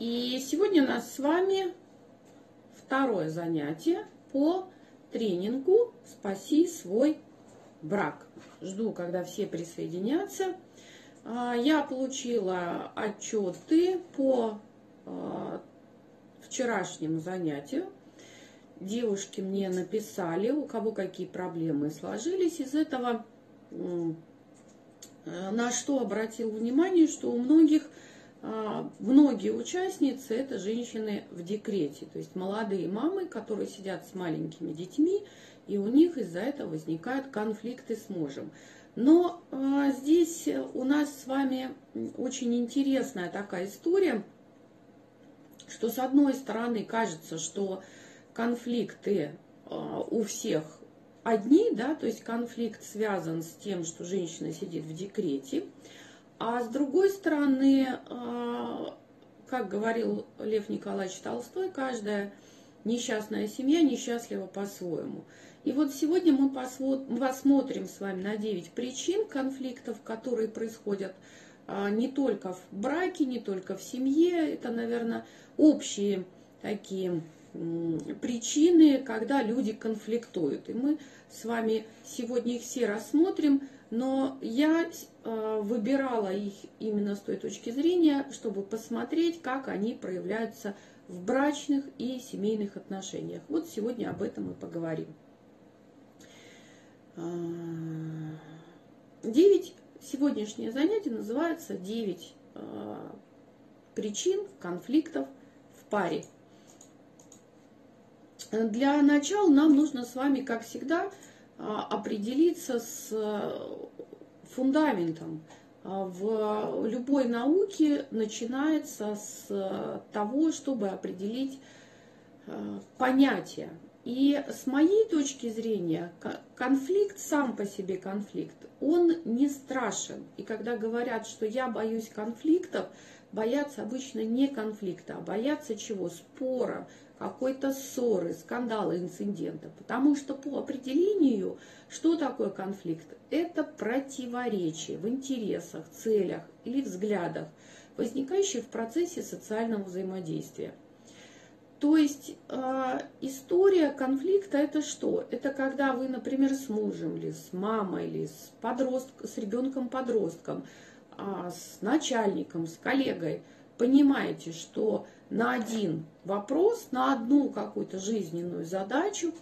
И сегодня у нас с вами второе занятие по тренингу «Спаси свой брак». Жду, когда все присоединятся. А, я получила отчеты по а, вчерашнему занятию. Девушки мне написали, у кого какие проблемы сложились. Из этого на что обратил внимание, что у многих многие участницы это женщины в декрете, то есть молодые мамы, которые сидят с маленькими детьми, и у них из-за этого возникают конфликты с мужем. Но а, здесь у нас с вами очень интересная такая история, что с одной стороны кажется, что конфликты а, у всех одни, да, то есть конфликт связан с тем, что женщина сидит в декрете, а с другой стороны, а, как говорил Лев Николаевич Толстой, каждая несчастная семья несчастлива по-своему. И вот сегодня мы посмотрим с вами на 9 причин конфликтов, которые происходят а, не только в браке, не только в семье. Это, наверное, общие такие причины, когда люди конфликтуют. И мы с вами сегодня их все рассмотрим, но я э, выбирала их именно с той точки зрения, чтобы посмотреть, как они проявляются в брачных и семейных отношениях. Вот сегодня об этом и поговорим. А, девять, сегодняшнее занятие называется «Девять а, причин конфликтов в паре». Для начала нам нужно с вами, как всегда, определиться с э, фундаментом. А, в любой науке начинается с э, того, чтобы определить э, понятие. И с моей точки зрения, конфликт сам по себе конфликт, он не страшен. И когда говорят, что я боюсь конфликтов, боятся обычно не конфликта, а боятся чего? Спора, какой-то ссоры, скандала, инцидента. Потому что по определению, что такое конфликт? Это противоречие в интересах, целях или взглядах, возникающие в процессе социального взаимодействия. То есть э, история конфликта это что? Это когда вы, например, с мужем или с мамой или с, подрост... с ребенком-подростком, э, с начальником, с коллегой понимаете, что на один вопрос, на одну какую-то жизненную задачу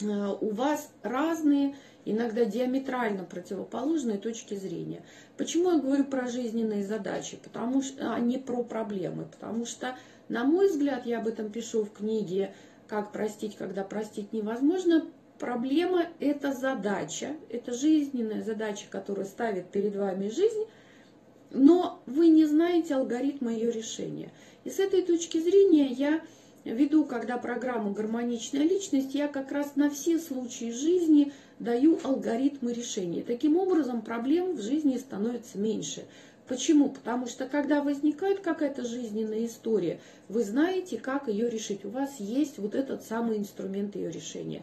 э, у вас разные, иногда диаметрально противоположные точки зрения. Почему я говорю про жизненные задачи, потому что, а не про проблемы? Потому что, на мой взгляд, я об этом пишу в книге «Как простить, когда простить невозможно», Проблема – это задача, это жизненная задача, которая ставит перед вами жизнь, но вы не знаете алгоритма ее решения – и с этой точки зрения я веду, когда программу «Гармоничная личность», я как раз на все случаи жизни даю алгоритмы решения. Таким образом, проблем в жизни становится меньше. Почему? Потому что когда возникает какая-то жизненная история, вы знаете, как ее решить. У вас есть вот этот самый инструмент ее решения.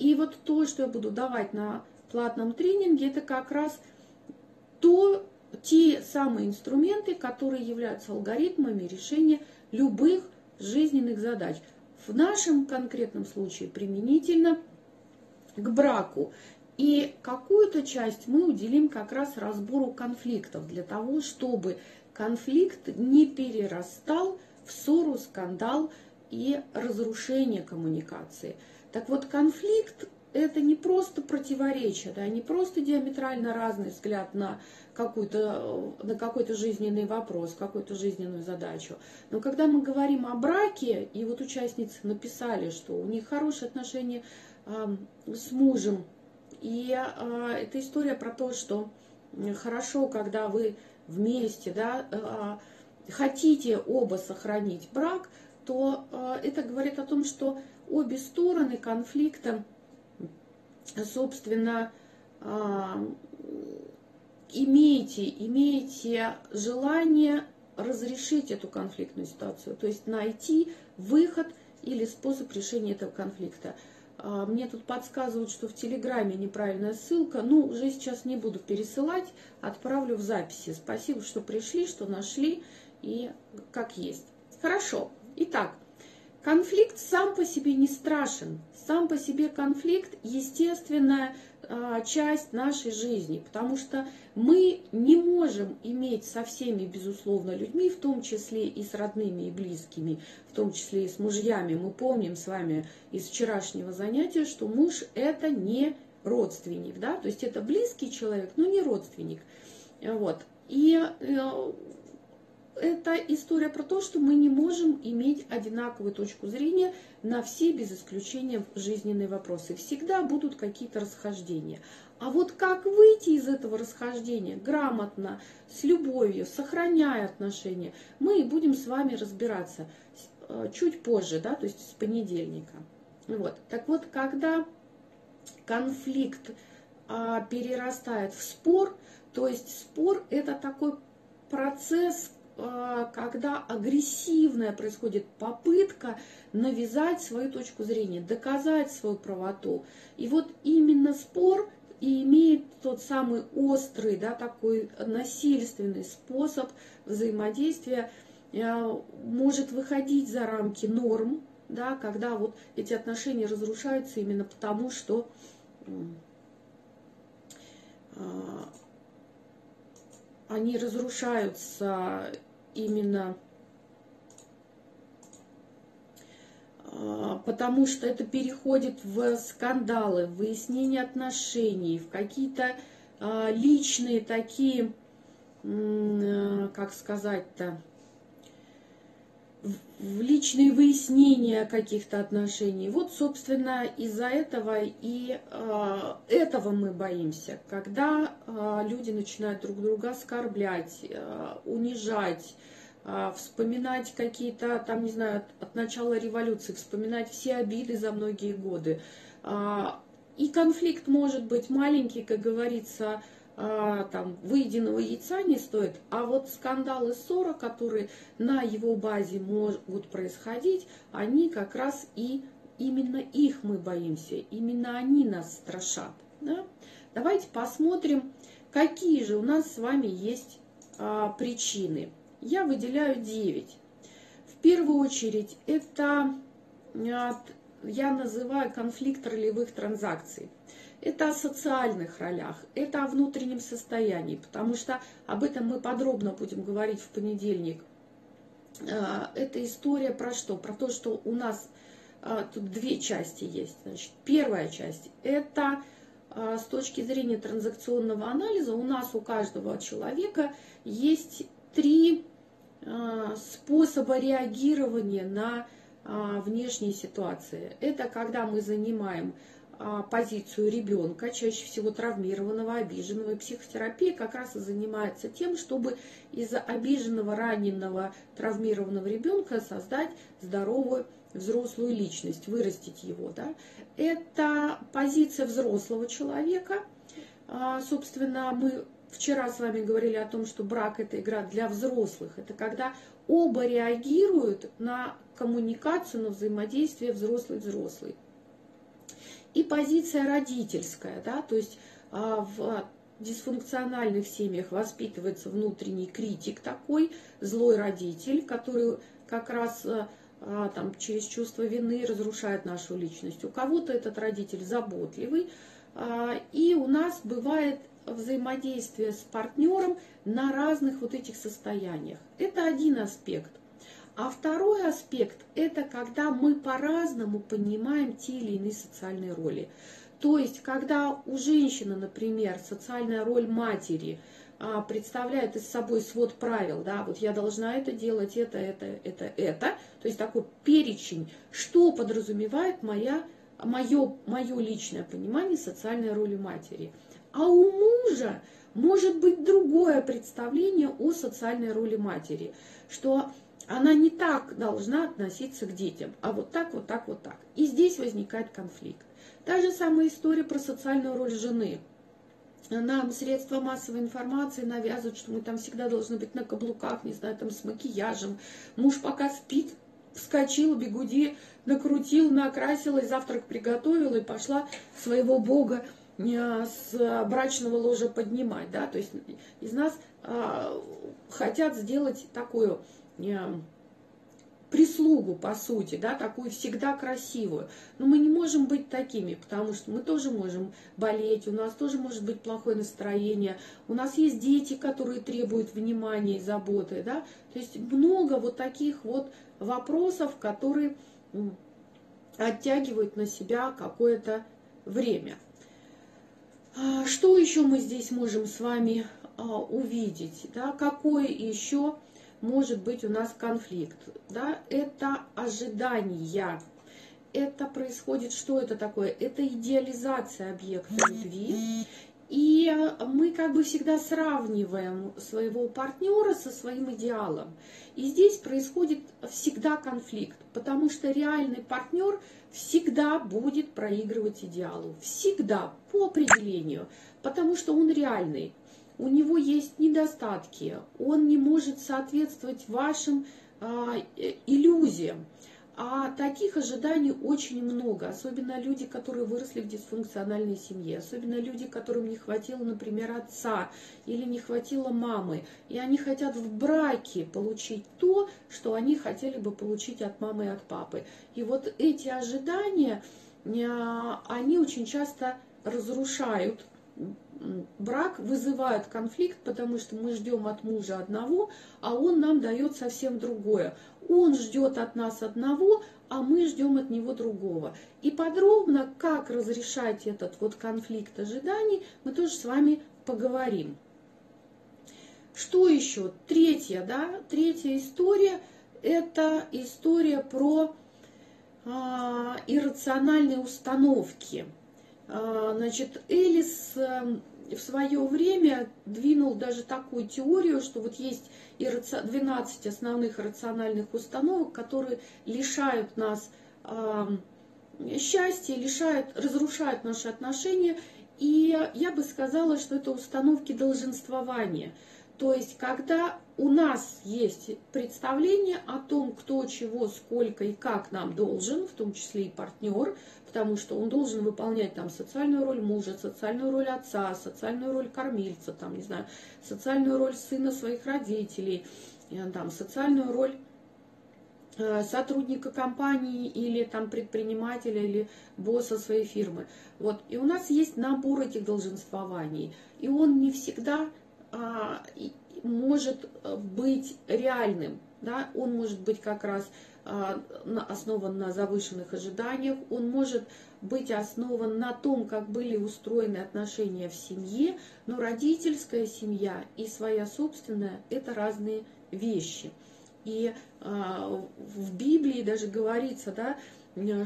И вот то, что я буду давать на платном тренинге, это как раз то, те самые инструменты, которые являются алгоритмами решения любых жизненных задач. В нашем конкретном случае применительно к браку. И какую-то часть мы уделим как раз разбору конфликтов, для того, чтобы конфликт не перерастал в ссору, скандал и разрушение коммуникации. Так вот, конфликт это не просто противоречие, да, не просто диаметрально разный взгляд на, какой-то, на какой-то жизненный вопрос, какую-то жизненную задачу. Но когда мы говорим о браке, и вот участницы написали, что у них хорошие отношения э, с мужем, и э, это история про то, что хорошо, когда вы вместе, да, э, хотите оба сохранить брак, то э, это говорит о том, что обе стороны конфликта собственно, а, имеете, имеете желание разрешить эту конфликтную ситуацию, то есть найти выход или способ решения этого конфликта. А, мне тут подсказывают, что в Телеграме неправильная ссылка. Ну, уже сейчас не буду пересылать, отправлю в записи. Спасибо, что пришли, что нашли. и как есть. Хорошо. Итак, конфликт сам по себе не страшен. Сам по себе конфликт естественная часть нашей жизни, потому что мы не можем иметь со всеми, безусловно, людьми, в том числе и с родными и близкими, в том числе и с мужьями. Мы помним с вами из вчерашнего занятия, что муж это не родственник, да, то есть это близкий человек, но не родственник. Вот. И э, это история про то, что мы не можем иметь одинаковую точку зрения на все, без исключения, жизненные вопросы. Всегда будут какие-то расхождения. А вот как выйти из этого расхождения грамотно, с любовью, сохраняя отношения, мы и будем с вами разбираться э, чуть позже, да, то есть с понедельника. Вот. Так вот, когда конфликт а, перерастает в спор, то есть спор это такой процесс, когда агрессивная происходит попытка навязать свою точку зрения, доказать свою правоту. И вот именно спор и имеет тот самый острый, да, такой насильственный способ взаимодействия, а, может выходить за рамки норм, да, когда вот эти отношения разрушаются именно потому, что а, они разрушаются именно а, потому что это переходит в скандалы, в выяснение отношений, в какие-то а, личные такие, а, как сказать-то, в личные выяснения каких-то отношений. Вот, собственно, из-за этого и э, этого мы боимся, когда э, люди начинают друг друга оскорблять, э, унижать, э, вспоминать какие-то, там, не знаю, от, от начала революции, вспоминать все обиды за многие годы. Э, и конфликт может быть маленький, как говорится, а, там, выеденного яйца не стоит, а вот скандалы ссора, которые на его базе могут происходить, они как раз и именно их мы боимся, именно они нас страшат. Да? Давайте посмотрим, какие же у нас с вами есть а, причины. Я выделяю 9. В первую очередь это а, я называю конфликт ролевых транзакций. Это о социальных ролях, это о внутреннем состоянии, потому что об этом мы подробно будем говорить в понедельник. А, это история про что? Про то, что у нас а, тут две части есть. Значит, первая часть – это а, с точки зрения транзакционного анализа у нас у каждого человека есть три способа реагирования на внешние ситуации. Это когда мы занимаем позицию ребенка, чаще всего травмированного, обиженного. И психотерапия как раз и занимается тем, чтобы из обиженного, раненого, травмированного ребенка создать здоровую взрослую личность, вырастить его. Да? Это позиция взрослого человека. А, собственно, мы вчера с вами говорили о том, что брак – это игра для взрослых. Это когда оба реагируют на коммуникацию, на взаимодействие взрослый-взрослый и позиция родительская, да, то есть а, в дисфункциональных семьях воспитывается внутренний критик такой, злой родитель, который как раз а, а, там, через чувство вины разрушает нашу личность. У кого-то этот родитель заботливый, и у нас бывает взаимодействие с партнером на разных вот этих состояниях. Это один аспект. А второй аспект – это когда мы по-разному понимаем те или иные социальные роли. То есть, когда у женщины, например, социальная роль матери а, представляет из собой свод правил, да, вот я должна это делать, это, это, это, это, то есть такой перечень, что подразумевает моя, мое, мое личное понимание социальной роли матери. А у мужа может быть другое представление о социальной роли матери, что она не так должна относиться к детям, а вот так, вот так, вот так. И здесь возникает конфликт. Та же самая история про социальную роль жены. Нам средства массовой информации навязывают, что мы там всегда должны быть на каблуках, не знаю, там с макияжем. Муж пока спит, вскочил, бегуди, накрутил, накрасила, завтрак приготовила и пошла своего бога с брачного ложа поднимать, да, то есть из нас а, хотят сделать такую прислугу, по сути, да, такую всегда красивую. Но мы не можем быть такими, потому что мы тоже можем болеть, у нас тоже может быть плохое настроение, у нас есть дети, которые требуют внимания и заботы, да, то есть много вот таких вот вопросов, которые оттягивают на себя какое-то время. А, что еще мы здесь можем с вами а, увидеть? Да? Какой еще может быть у нас конфликт? Да? Это ожидания. Это происходит, что это такое? Это идеализация объекта любви. И мы как бы всегда сравниваем своего партнера со своим идеалом. И здесь происходит всегда конфликт, потому что реальный партнер всегда будет проигрывать идеалу. Всегда, по определению. Потому что он реальный. У него есть недостатки. Он не может соответствовать вашим а, э, иллюзиям. А таких ожиданий очень много, особенно люди, которые выросли в дисфункциональной семье, особенно люди, которым не хватило, например, отца или не хватило мамы, и они хотят в браке получить то, что они хотели бы получить от мамы и от папы. И вот эти ожидания, а, они очень часто разрушают брак вызывает конфликт, потому что мы ждем от мужа одного, а он нам дает совсем другое. Он ждет от нас одного, а мы ждем от него другого. И подробно, как разрешать этот вот конфликт ожиданий, мы тоже с вами поговорим. Что еще? Третья, да, третья история – это история про а, иррациональные установки – значит, Элис эм, в свое время двинул даже такую теорию, что вот есть 12 основных рациональных установок, которые лишают нас счастья, лишают, разрушают наши отношения. И я бы сказала, что это установки долженствования. То есть, когда у нас есть представление о том, кто чего, сколько и как нам должен, в том числе и партнер, потому что он должен выполнять там социальную роль мужа, социальную роль отца, социальную роль кормильца, там, не знаю, социальную роль сына своих родителей, э, там, социальную роль э, сотрудника компании или там предпринимателя или босса своей фирмы. Вот. И у нас есть набор этих долженствований. И он не всегда а, может э, быть реальным. Да? Он может быть как раз а, основан на завышенных ожиданиях, он может быть основан на том, как были устроены отношения в семье, но родительская семья и своя собственная – это разные вещи. И а, в Библии даже говорится, да,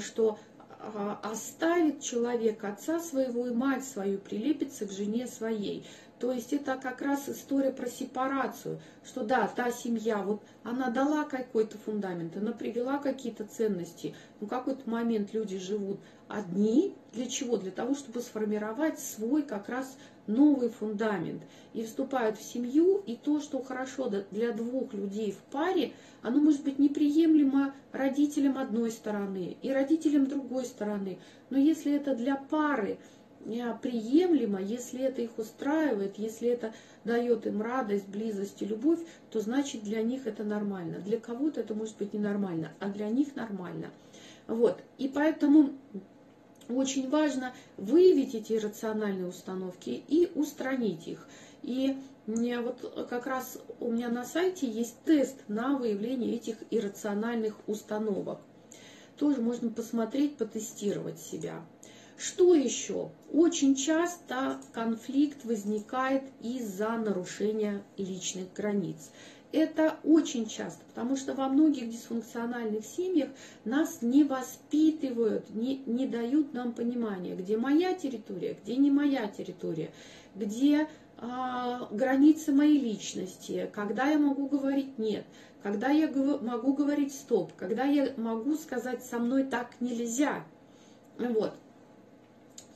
что а, оставит человек отца своего и мать свою, прилепится к жене своей. То есть это как раз история про сепарацию, что да, та семья, вот она дала какой-то фундамент, она привела какие-то ценности, но в какой-то момент люди живут одни, для чего? Для того, чтобы сформировать свой как раз новый фундамент. И вступают в семью, и то, что хорошо для двух людей в паре, оно может быть неприемлемо родителям одной стороны и родителям другой стороны. Но если это для пары, приемлемо, если это их устраивает, если это дает им радость, близость и любовь, то значит для них это нормально. Для кого-то это может быть ненормально, а для них нормально. Вот. И поэтому очень важно выявить эти рациональные установки и устранить их. И мне вот как раз у меня на сайте есть тест на выявление этих иррациональных установок. Тоже можно посмотреть, потестировать себя. Что еще? Очень часто конфликт возникает из-за нарушения личных границ. Это очень часто, потому что во многих дисфункциональных семьях нас не воспитывают, не, не дают нам понимания, где моя территория, где не моя территория, где а, границы моей личности, когда я могу говорить нет, когда я могу говорить стоп, когда я могу сказать со мной так нельзя. Вот.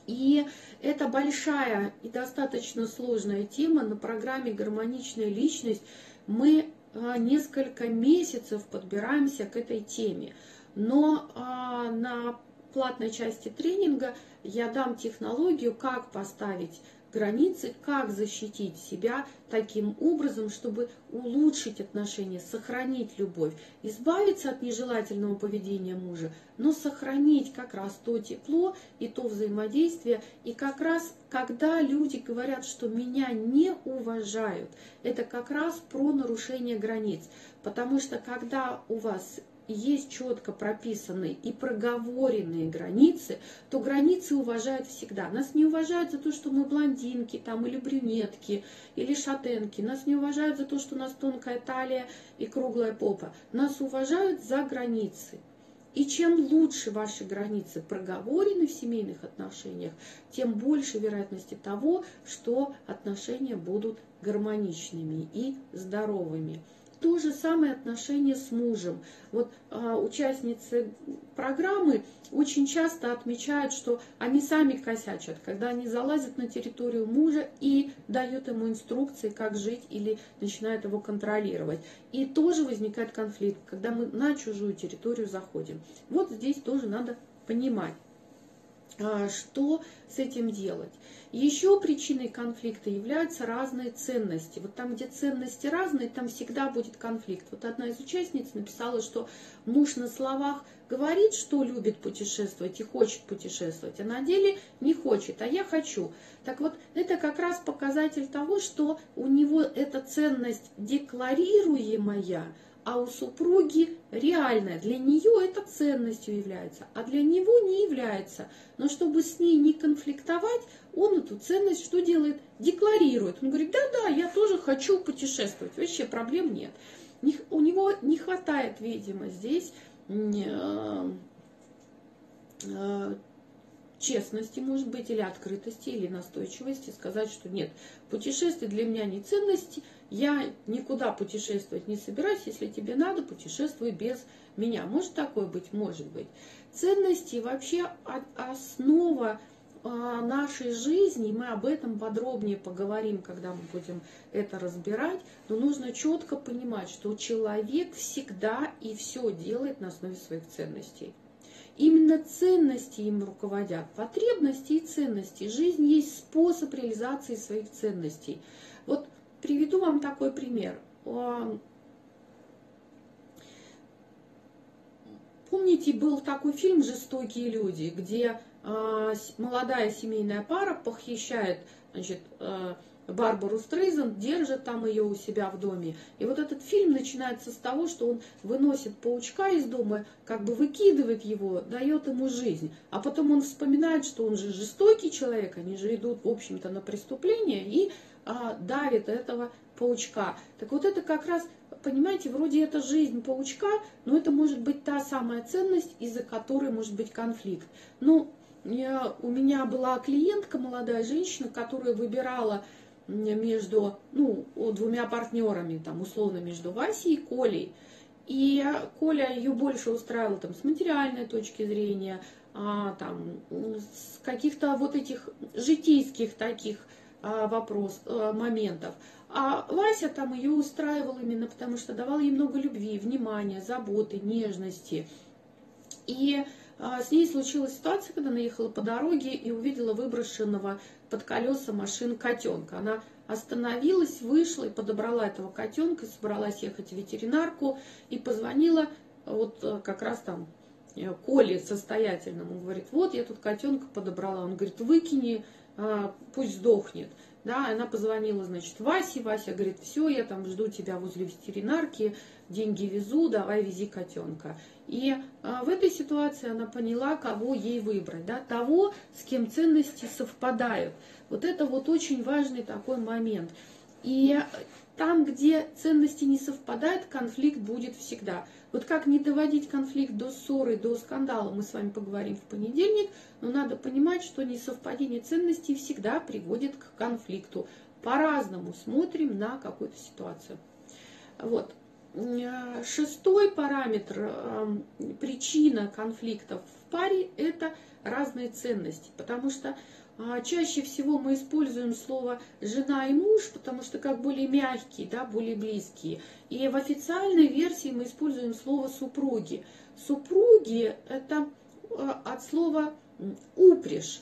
И это большая и достаточно сложная тема. На программе «Гармоничная личность» мы а, несколько месяцев подбираемся к этой теме. Но а, на платной части тренинга я дам технологию, как поставить границы, как защитить себя таким образом, чтобы улучшить отношения, сохранить любовь, избавиться от нежелательного поведения мужа, но сохранить как раз то тепло и то взаимодействие. И как раз, когда люди говорят, что меня не уважают, это как раз про нарушение границ. Потому что когда у вас есть четко прописанные и проговоренные границы, то границы уважают всегда. Нас не уважают за то, что мы блондинки там, или брюнетки, или шатенки. Нас не уважают за то, что у нас тонкая талия и круглая попа. Нас уважают за границы. И чем лучше ваши границы проговорены в семейных отношениях, тем больше вероятности того, что отношения будут гармоничными и здоровыми. То же самое отношение с мужем. Вот а, участницы программы очень часто отмечают, что они сами косячат, когда они залазят на территорию мужа и дают ему инструкции, как жить или начинают его контролировать. И тоже возникает конфликт, когда мы на чужую территорию заходим. Вот здесь тоже надо понимать. А, что с этим делать. Еще причиной конфликта являются разные ценности. Вот там, где ценности разные, там всегда будет конфликт. Вот одна из участниц написала, что муж на словах говорит, что любит путешествовать и хочет путешествовать, а на деле не хочет, а я хочу. Так вот, это как раз показатель того, что у него эта ценность декларируемая – а у супруги реальная. Для нее это ценностью является, а для него не является. Но чтобы с ней не конфликтовать, он эту ценность что делает? Декларирует. Он говорит, да-да, я тоже хочу путешествовать, вообще проблем нет. У него не хватает, видимо, здесь э, э, честности, может быть, или открытости, или настойчивости, сказать, что нет, путешествие для меня не ценности, я никуда путешествовать не собираюсь, если тебе надо, путешествуй без меня. Может такое быть? Может быть. Ценности вообще основа а, нашей жизни, мы об этом подробнее поговорим, когда мы будем это разбирать, но нужно четко понимать, что человек всегда и все делает на основе своих ценностей. Именно ценности им руководят, потребности и ценности. Жизнь есть способ реализации своих ценностей. Вот приведу вам такой пример. Помните, был такой фильм «Жестокие люди», где а, молодая семейная пара похищает значит, а, Барбару Стрейзен, держит там ее у себя в доме. И вот этот фильм начинается с того, что он выносит паучка из дома, как бы выкидывает его, дает ему жизнь. А потом он вспоминает, что он же жестокий человек, они же идут, в общем-то, на преступление и а, давит этого паучка. Так вот это как раз, понимаете, вроде это жизнь паучка, но это может быть та самая ценность, из-за которой может быть конфликт. Ну, я, у меня была клиентка, молодая женщина, которая выбирала между ну, двумя партнерами, там, условно, между Васей и Колей. И Коля ее больше устраивал там, с материальной точки зрения, а, там, с каких-то вот этих житейских таких а, вопрос, а, моментов. А Вася там ее устраивал именно потому, что давал ей много любви, внимания, заботы, нежности. И с ней случилась ситуация, когда она ехала по дороге и увидела выброшенного под колеса машин котенка. Она остановилась, вышла и подобрала этого котенка, собралась ехать в ветеринарку и позвонила вот э, как раз там э, Коле состоятельному. Говорит, вот я тут котенка подобрала. Он говорит, выкини, а, пусть сдохнет. Да, она позвонила, значит, Васе. Вася говорит, все, я там жду тебя возле ветеринарки, деньги везу, давай вези котенка. И а, в этой ситуации она поняла, кого ей выбрать, да, того, с кем ценности совпадают. Вот это вот очень важный такой момент. И там, где ценности не совпадают, конфликт будет всегда. Вот как не доводить конфликт до ссоры, до скандала, мы с вами поговорим в понедельник, но надо понимать, что несовпадение ценностей всегда приводит к конфликту. По-разному смотрим на какую-то ситуацию. Вот. Шестой параметр, эм, причина конфликтов в паре – это разные ценности, потому что чаще всего мы используем слово «жена» и «муж», потому что как более мягкие, да, более близкие. И в официальной версии мы используем слово «супруги». Супруги – это от слова упряжь.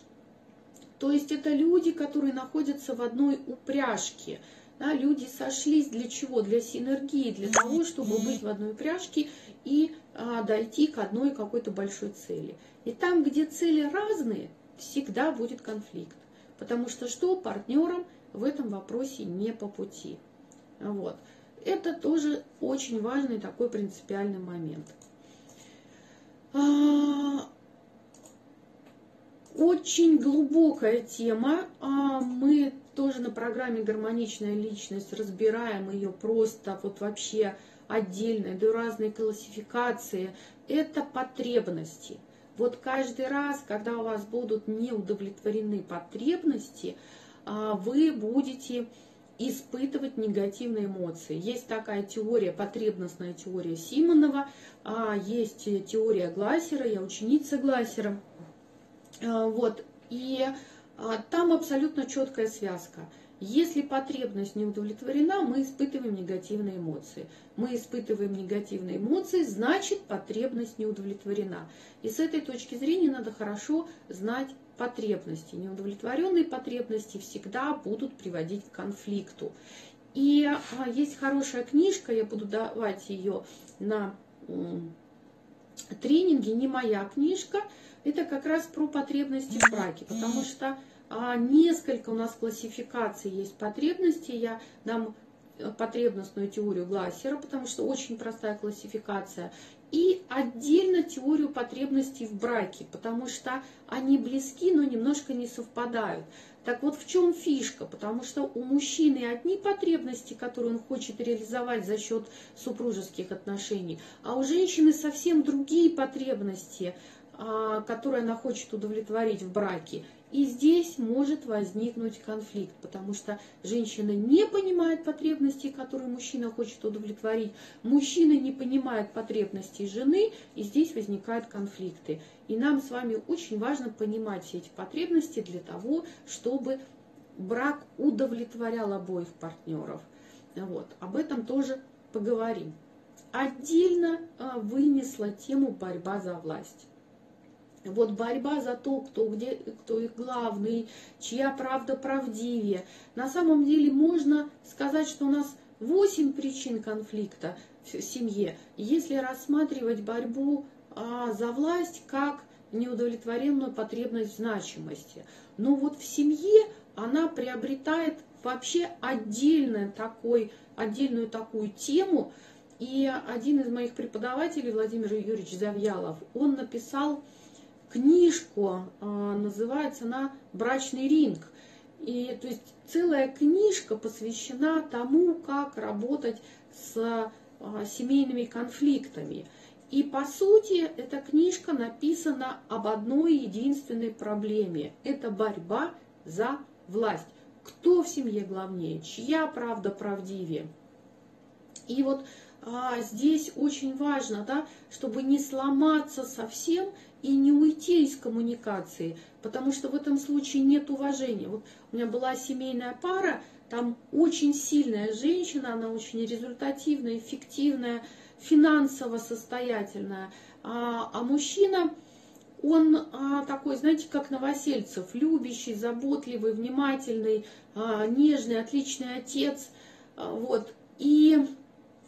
То есть это люди, которые находятся в одной упряжке. Да, люди сошлись для чего? Для синергии, для того, чтобы быть в одной упряжке и а, дойти к одной какой-то большой цели. И там, где цели разные, всегда будет конфликт. Потому что что партнерам в этом вопросе не по пути. Вот. Это тоже очень важный такой принципиальный момент. А, очень глубокая тема. А, мы тоже на программе «Гармоничная личность» разбираем ее просто вот вообще отдельно, до разные классификации. Это потребности. Вот каждый раз, когда у вас будут неудовлетворены потребности, а, вы будете испытывать негативные эмоции. Есть такая теория, потребностная теория Симонова, а, есть теория Глассера, я ученица Глассера. А, вот, и там абсолютно четкая связка – если потребность не удовлетворена, мы испытываем негативные эмоции. Мы испытываем негативные эмоции, значит потребность не удовлетворена. И с этой точки зрения надо хорошо знать потребности. Неудовлетворенные потребности всегда будут приводить к конфликту. И а, есть хорошая книжка, я буду давать ее на тренинге, не моя книжка, это как раз про потребности в браке, потому что несколько у нас классификаций есть потребностей. Я дам э, потребностную теорию Глассера, потому что очень простая классификация. И отдельно теорию потребностей в браке, потому что они близки, но немножко не совпадают. Так вот, в чем фишка? Потому что у мужчины одни потребности, которые он хочет реализовать за счет супружеских отношений, а у женщины совсем другие потребности, а, которые она хочет удовлетворить в браке. И здесь может возникнуть конфликт, потому что женщина не понимает потребностей, которые мужчина хочет удовлетворить, мужчина не понимает потребностей жены, и здесь возникают конфликты. И нам с вами очень важно понимать все эти потребности для того, чтобы брак удовлетворял обоих партнеров. Вот. Об этом тоже поговорим. Отдельно а, вынесла тему борьба за власть. Вот борьба за то, кто, где, кто их главный, чья правда правдивее. На самом деле можно сказать, что у нас 8 причин конфликта в семье, если рассматривать борьбу а, за власть как неудовлетворенную потребность значимости. Но вот в семье она приобретает вообще отдельную, такой, отдельную такую тему. И один из моих преподавателей, Владимир Юрьевич Завьялов, он написал книжку, а, называется она «Брачный ринг». И то есть целая книжка посвящена тому, как работать с а, семейными конфликтами. И по сути эта книжка написана об одной единственной проблеме. Это борьба за власть. Кто в семье главнее, чья правда правдивее. И вот а, здесь очень важно, да, чтобы не сломаться совсем и не уйти из коммуникации, потому что в этом случае нет уважения. Вот у меня была семейная пара, там очень сильная женщина, она очень результативная, эффективная, финансово состоятельная, а, а мужчина, он а, такой, знаете, как Новосельцев, любящий, заботливый, внимательный, а, нежный, отличный отец, а, вот. И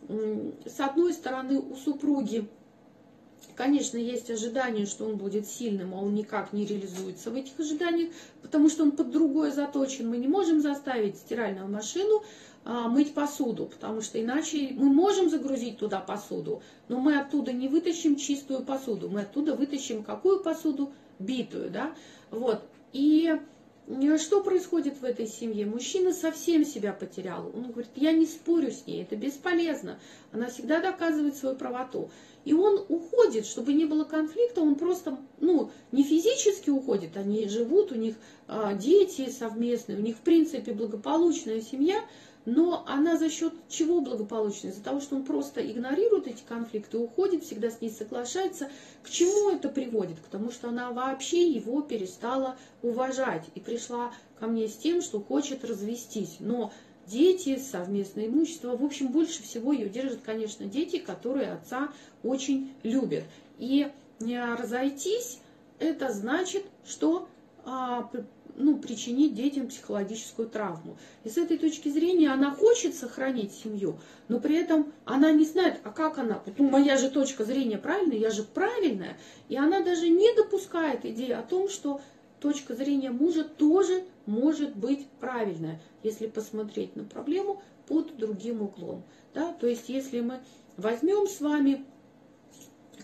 с одной стороны у супруги Конечно, есть ожидание, что он будет сильным, а он никак не реализуется в этих ожиданиях, потому что он под другое заточен. Мы не можем заставить стиральную машину а, мыть посуду, потому что иначе мы можем загрузить туда посуду, но мы оттуда не вытащим чистую посуду, мы оттуда вытащим какую посуду? Битую, да? Вот. И что происходит в этой семье? Мужчина совсем себя потерял. Он говорит, я не спорю с ней, это бесполезно. Она всегда доказывает свою правоту. И он уходит, чтобы не было конфликта, он просто, ну, не физически уходит, они живут, у них а, дети совместные, у них, в принципе, благополучная семья, но она за счет чего благополучная? Из-за того, что он просто игнорирует эти конфликты, уходит, всегда с ней соглашается. К чему это приводит? К тому, что она вообще его перестала уважать и пришла ко мне с тем, что хочет развестись. Но дети, совместное имущество, в общем, больше всего ее держат, конечно, дети, которые отца очень любят. И разойтись это значит, что а, ну, причинить детям психологическую травму. И с этой точки зрения она хочет сохранить семью, но при этом она не знает, а как она, ну, моя же точка зрения правильная, я же правильная, и она даже не допускает идеи о том, что точка зрения мужа тоже может быть правильная, если посмотреть на проблему под другим углом. Да? То есть если мы возьмем с вами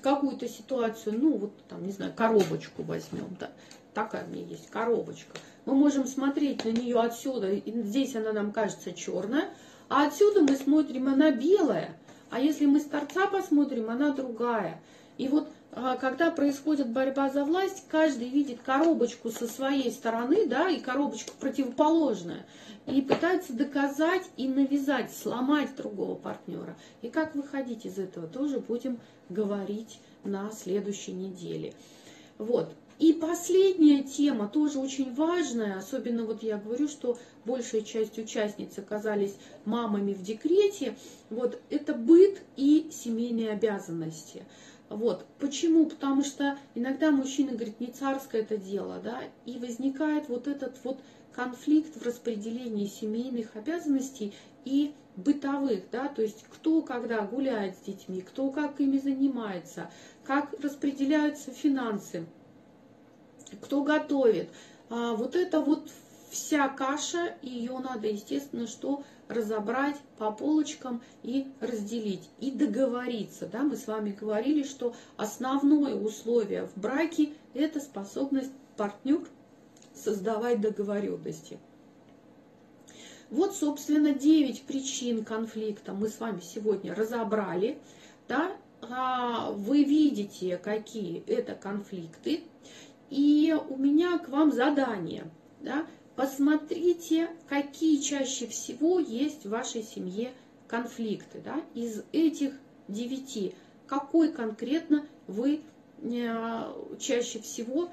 какую-то ситуацию, ну вот там, не знаю, коробочку возьмем, да, такая у меня есть коробочка. Мы можем смотреть на нее отсюда, здесь она нам кажется черная, а отсюда мы смотрим, она белая. А если мы с торца посмотрим, она другая. И вот а, когда происходит борьба за власть, каждый видит коробочку со своей стороны, да, и коробочку противоположную, и пытается доказать и навязать, сломать другого партнера. И как выходить из этого, тоже будем говорить на следующей неделе. Вот. И последняя тема, тоже очень важная, особенно вот я говорю, что большая часть участниц оказались мамами в декрете, вот это быт и семейные обязанности. Вот. Почему? Потому что иногда мужчина говорит, не царское это дело, да, и возникает вот этот вот конфликт в распределении семейных обязанностей и бытовых, да, то есть кто когда гуляет с детьми, кто как ими занимается, как распределяются финансы кто готовит. А, вот это вот вся каша, ее надо, естественно, что разобрать по полочкам и разделить, и договориться. Да? Мы с вами говорили, что основное условие в браке – это способность партнер создавать договоренности. Вот, собственно, 9 причин конфликта мы с вами сегодня разобрали. Да? А вы видите, какие это конфликты. И у меня к вам задание. Да? Посмотрите, какие чаще всего есть в вашей семье конфликты. Да? Из этих девяти, какой конкретно вы э, чаще всего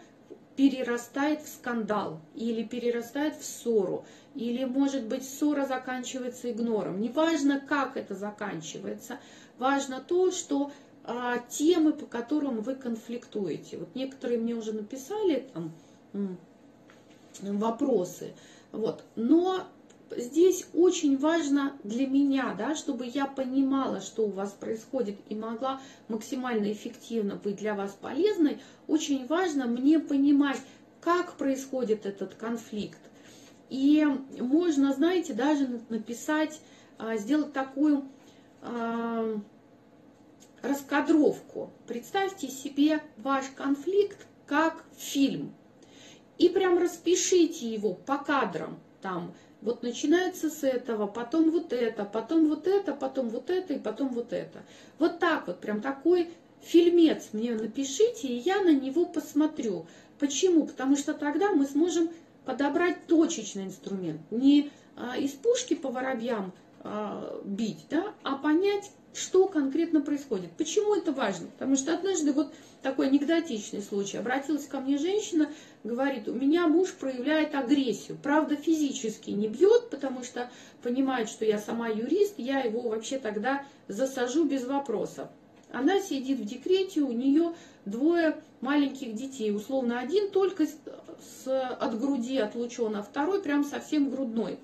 перерастает в скандал или перерастает в ссору, или, может быть, ссора заканчивается игнором. Неважно, как это заканчивается, важно то, что а, темы, по которым вы конфликтуете. Вот некоторые мне уже написали там вопросы. Вот. Но здесь очень важно для меня, да, чтобы я понимала, что у вас происходит и могла максимально эффективно быть для вас полезной, очень важно мне понимать, как происходит этот конфликт. И можно, знаете, даже написать, а, сделать такую а, раскадровку. Представьте себе ваш конфликт как фильм. И прям распишите его по кадрам. Там вот начинается с этого, потом вот это, потом вот это, потом вот это и потом вот это. Вот так вот, прям такой фильмец мне напишите, и я на него посмотрю. Почему? Потому что тогда мы сможем подобрать точечный инструмент. Не а, из пушки по воробьям а, бить, да, а понять, что конкретно происходит. Почему это важно? Потому что однажды вот такой анекдотичный случай. Обратилась ко мне женщина, говорит, у меня муж проявляет агрессию. Правда, физически не бьет, потому что понимает, что я сама юрист, я его вообще тогда засажу без вопросов. Она сидит в декрете, у нее двое маленьких детей. Условно, один только с, от груди отлучен, а второй прям совсем грудной.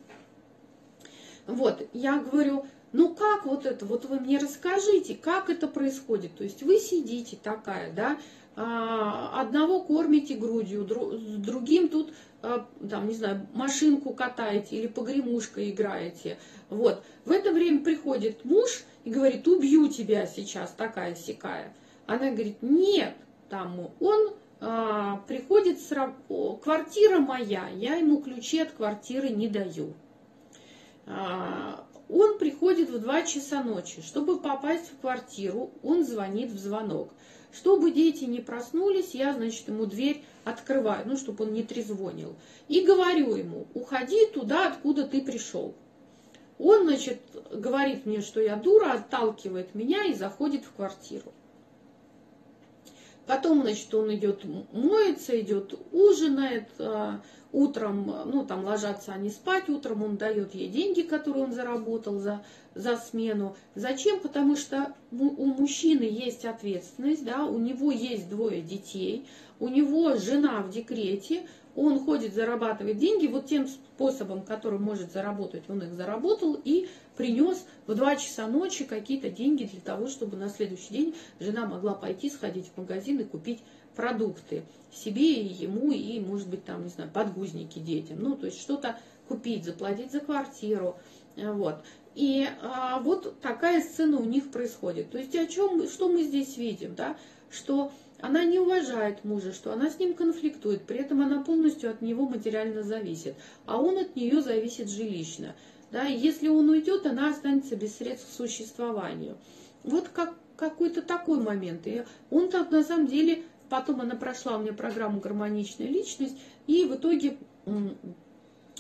Вот, я говорю, ну как вот это, вот вы мне расскажите, как это происходит. То есть вы сидите такая, да, а, одного кормите грудью, с другим тут, а, там, не знаю, машинку катаете или погремушкой играете. Вот. В это время приходит муж и говорит, убью тебя сейчас, такая сякая. Она говорит, нет, там он а, приходит, с, квартира моя, я ему ключи от квартиры не даю. Он приходит в 2 часа ночи. Чтобы попасть в квартиру, он звонит в звонок. Чтобы дети не проснулись, я, значит, ему дверь открываю, ну, чтобы он не трезвонил. И говорю ему, уходи туда, откуда ты пришел. Он, значит, говорит мне, что я дура, отталкивает меня и заходит в квартиру. Потом, значит, он идет моется, идет ужинает, а, утром, ну, там ложатся они спать, утром он дает ей деньги, которые он заработал за, за смену. Зачем? Потому что у мужчины есть ответственность, да, у него есть двое детей, у него жена в декрете, он ходит, зарабатывает деньги, вот тем способом, которым может заработать, он их заработал и принес в 2 часа ночи какие-то деньги для того, чтобы на следующий день жена могла пойти, сходить в магазин и купить продукты себе и ему, и, может быть, там, не знаю, подгузники детям. Ну, то есть что-то купить, заплатить за квартиру. Вот. И а, вот такая сцена у них происходит. То есть о чем, что мы здесь видим, да? Что она не уважает мужа, что она с ним конфликтует, при этом она полностью от него материально зависит, а он от нее зависит жилищно. Да, если он уйдет, она останется без средств к существованию. Вот как, какой-то такой момент. И он так на самом деле, потом она прошла у меня программу «Гармоничная личность», и в итоге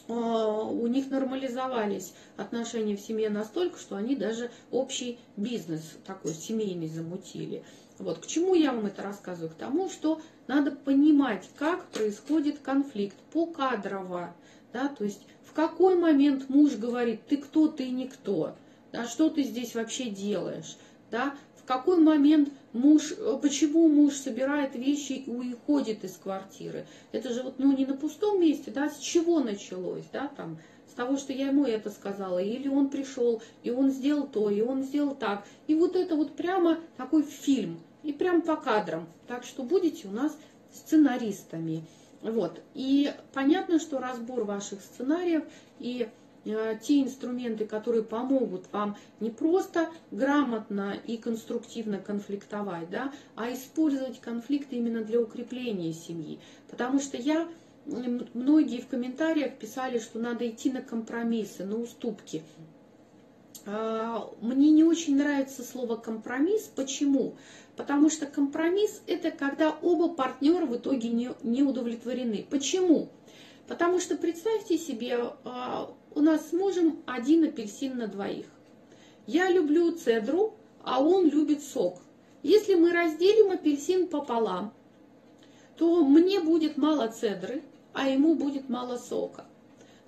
а, у них нормализовались отношения в семье настолько, что они даже общий бизнес такой семейный замутили. Вот к чему я вам это рассказываю? К тому, что надо понимать, как происходит конфликт покадрово. Да, то есть в какой момент муж говорит, ты кто, ты никто, да, что ты здесь вообще делаешь, да, в какой момент муж, почему муж собирает вещи и уходит из квартиры. Это же вот ну, не на пустом месте, да, с чего началось, да, там, того, что я ему это сказала, или он пришел, и он сделал то, и он сделал так. И вот это вот прямо такой фильм, и прям по кадрам. Так что будете у нас сценаристами. Вот. И понятно, что разбор ваших сценариев и э, те инструменты, которые помогут вам не просто грамотно и конструктивно конфликтовать, да, а использовать конфликты именно для укрепления семьи. Потому что я многие в комментариях писали, что надо идти на компромиссы, на уступки. А, мне не очень нравится слово компромисс. Почему? Потому что компромисс это когда оба партнера в итоге не, не удовлетворены. Почему? Потому что представьте себе, а, у нас с мужем один апельсин на двоих. Я люблю цедру, а он любит сок. Если мы разделим апельсин пополам, то мне будет мало цедры, а ему будет мало сока.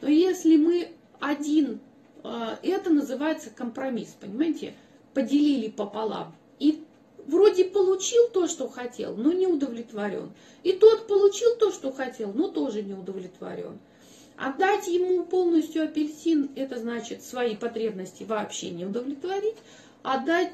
Но если мы один, а, это называется компромисс, понимаете, поделили пополам. И вроде получил то, что хотел, но не удовлетворен. И тот получил то, что хотел, но тоже не удовлетворен. Отдать ему полностью апельсин, это значит свои потребности вообще не удовлетворить. Отдать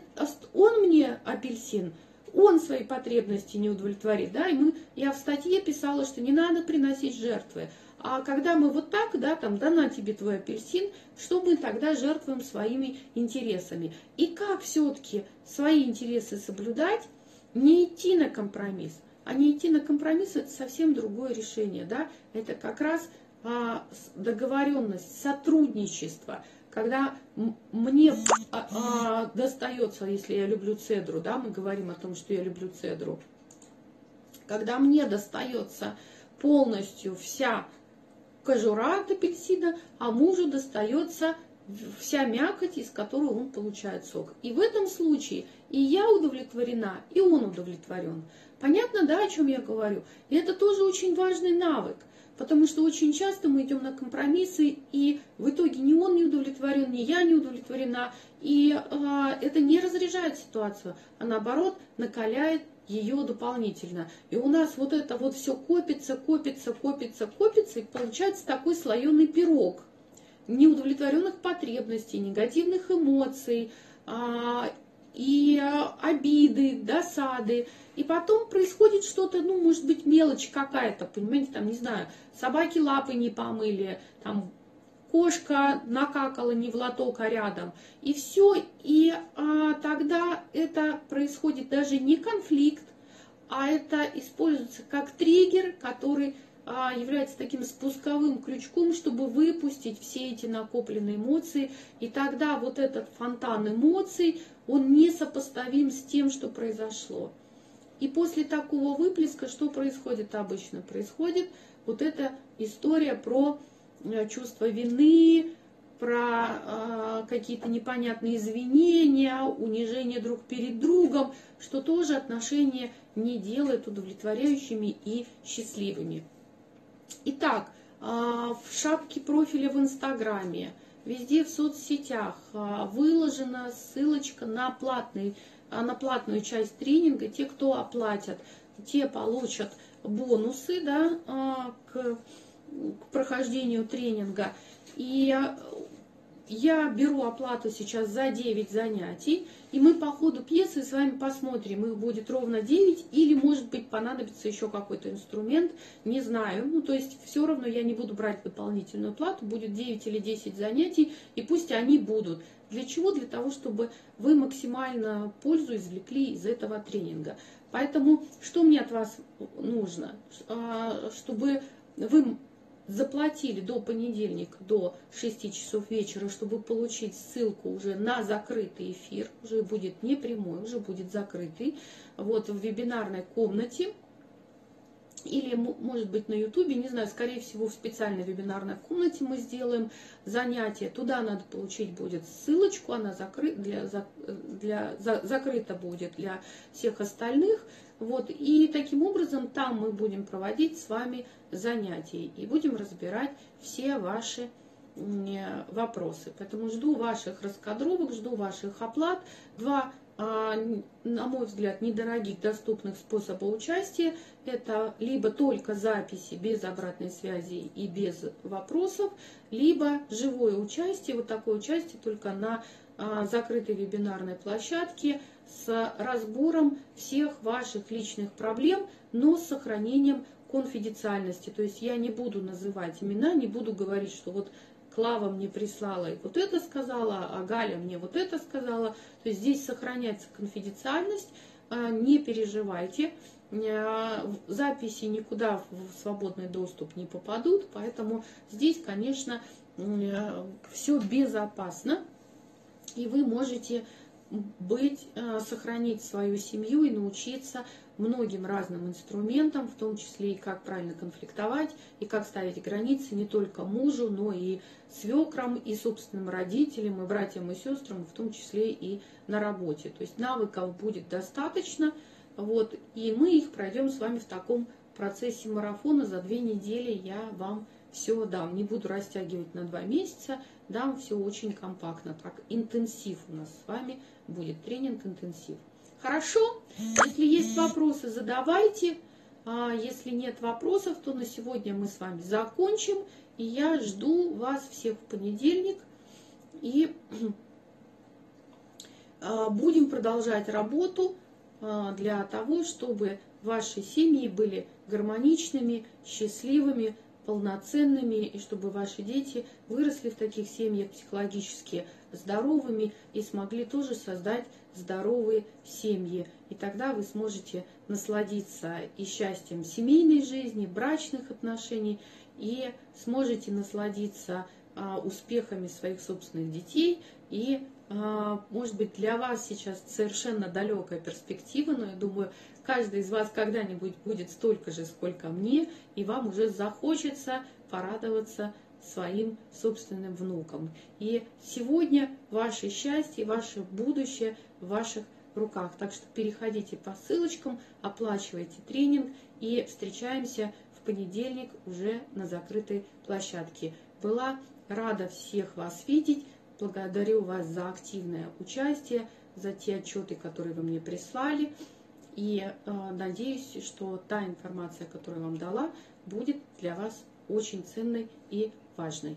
он мне апельсин, он свои потребности не удовлетворит. Да? И мы, я в статье писала, что не надо приносить жертвы. А когда мы вот так, да, там, да на тебе твой апельсин, что мы тогда жертвуем своими интересами? И как все-таки свои интересы соблюдать, не идти на компромисс? А не идти на компромисс – это совсем другое решение, да? Это как раз договоренность, сотрудничество – когда мне а, а, достается, если я люблю цедру, да, мы говорим о том, что я люблю цедру, когда мне достается полностью вся кожура от апельсина, а мужу достается вся мякоть, из которой он получает сок. И в этом случае и я удовлетворена, и он удовлетворен. Понятно, да, о чем я говорю? И это тоже очень важный навык – Потому что очень часто мы идем на компромиссы, и в итоге ни он не удовлетворен, ни я не удовлетворена. И э, это не разряжает ситуацию, а наоборот накаляет ее дополнительно. И у нас вот это вот все копится, копится, копится, копится, и получается такой слоеный пирог неудовлетворенных потребностей, негативных эмоций, а, и обиды, досады. И потом происходит что-то, ну, может быть, мелочь какая-то, понимаете, там, не знаю, собаки лапы не помыли, там, кошка накакала не в лоток, а рядом. И все, и а, тогда это происходит даже не конфликт, а это используется как триггер, который а, является таким спусковым крючком, чтобы выпустить все эти накопленные эмоции. И тогда вот этот фонтан эмоций, он несопоставим с тем, что произошло. И после такого выплеска что происходит обычно? Происходит вот эта история про э, чувство вины, про э, какие-то непонятные извинения, унижение друг перед другом, что тоже отношения не делает удовлетворяющими и счастливыми. Итак, э, в шапке профиля в Инстаграме, везде в соцсетях э, выложена ссылочка на, платный, э, на платную часть тренинга. Те, кто оплатят, те получат бонусы да, к, к прохождению тренинга. И я беру оплату сейчас за 9 занятий, и мы по ходу пьесы с вами посмотрим, их будет ровно 9, или, может быть, понадобится еще какой-то инструмент, не знаю. Ну, то есть, все равно я не буду брать дополнительную плату, будет 9 или 10 занятий, и пусть они будут. Для чего? Для того, чтобы вы максимально пользу извлекли из этого тренинга. Поэтому, что мне от вас нужно? А, чтобы вы заплатили до понедельника, до 6 часов вечера, чтобы получить ссылку уже на закрытый эфир, уже будет не прямой, уже будет закрытый, вот в вебинарной комнате, или, может быть, на ютубе, не знаю, скорее всего, в специальной вебинарной комнате мы сделаем занятие. Туда надо получить будет ссылочку, она закры, для, для, за, закрыта будет для всех остальных. Вот, и таким образом там мы будем проводить с вами занятия и будем разбирать все ваши вопросы. Поэтому жду ваших раскадровок, жду ваших оплат. Два, на мой взгляд, недорогих доступных способа участия. Это либо только записи без обратной связи и без вопросов, либо живое участие, вот такое участие только на а, закрытой вебинарной площадке с разбором всех ваших личных проблем, но с сохранением конфиденциальности. То есть я не буду называть имена, не буду говорить, что вот Клава мне прислала и вот это сказала, а Галя мне вот это сказала. То есть здесь сохраняется конфиденциальность, а, не переживайте. А, записи никуда в свободный доступ не попадут, поэтому здесь, конечно, все безопасно, и вы можете быть, сохранить свою семью и научиться многим разным инструментам, в том числе и как правильно конфликтовать, и как ставить границы не только мужу, но и свекрам, и собственным родителям, и братьям, и сестрам, в том числе и на работе. То есть навыков будет достаточно, вот, и мы их пройдем с вами в таком процессе марафона. За две недели я вам все дам. Не буду растягивать на два месяца, дам все очень компактно. Так, интенсив у нас с вами будет, тренинг интенсив. Хорошо? Если есть вопросы, задавайте. А если нет вопросов, то на сегодня мы с вами закончим. И я жду вас всех в понедельник. И а, будем продолжать работу а, для того, чтобы ваши семьи были гармоничными, счастливыми, полноценными, и чтобы ваши дети выросли в таких семьях психологически здоровыми и смогли тоже создать здоровые семьи. И тогда вы сможете насладиться и счастьем семейной жизни, брачных отношений, и сможете насладиться а, успехами своих собственных детей. И, а, может быть, для вас сейчас совершенно далекая перспектива, но я думаю, каждый из вас когда-нибудь будет столько же, сколько мне, и вам уже захочется порадоваться своим собственным внукам. И сегодня ваше счастье, ваше будущее в ваших руках. Так что переходите по ссылочкам, оплачивайте тренинг и встречаемся в понедельник уже на закрытой площадке. Была рада всех вас видеть. Благодарю вас за активное участие, за те отчеты, которые вы мне прислали. И э, надеюсь, что та информация, которую я вам дала, будет для вас очень ценной и важной.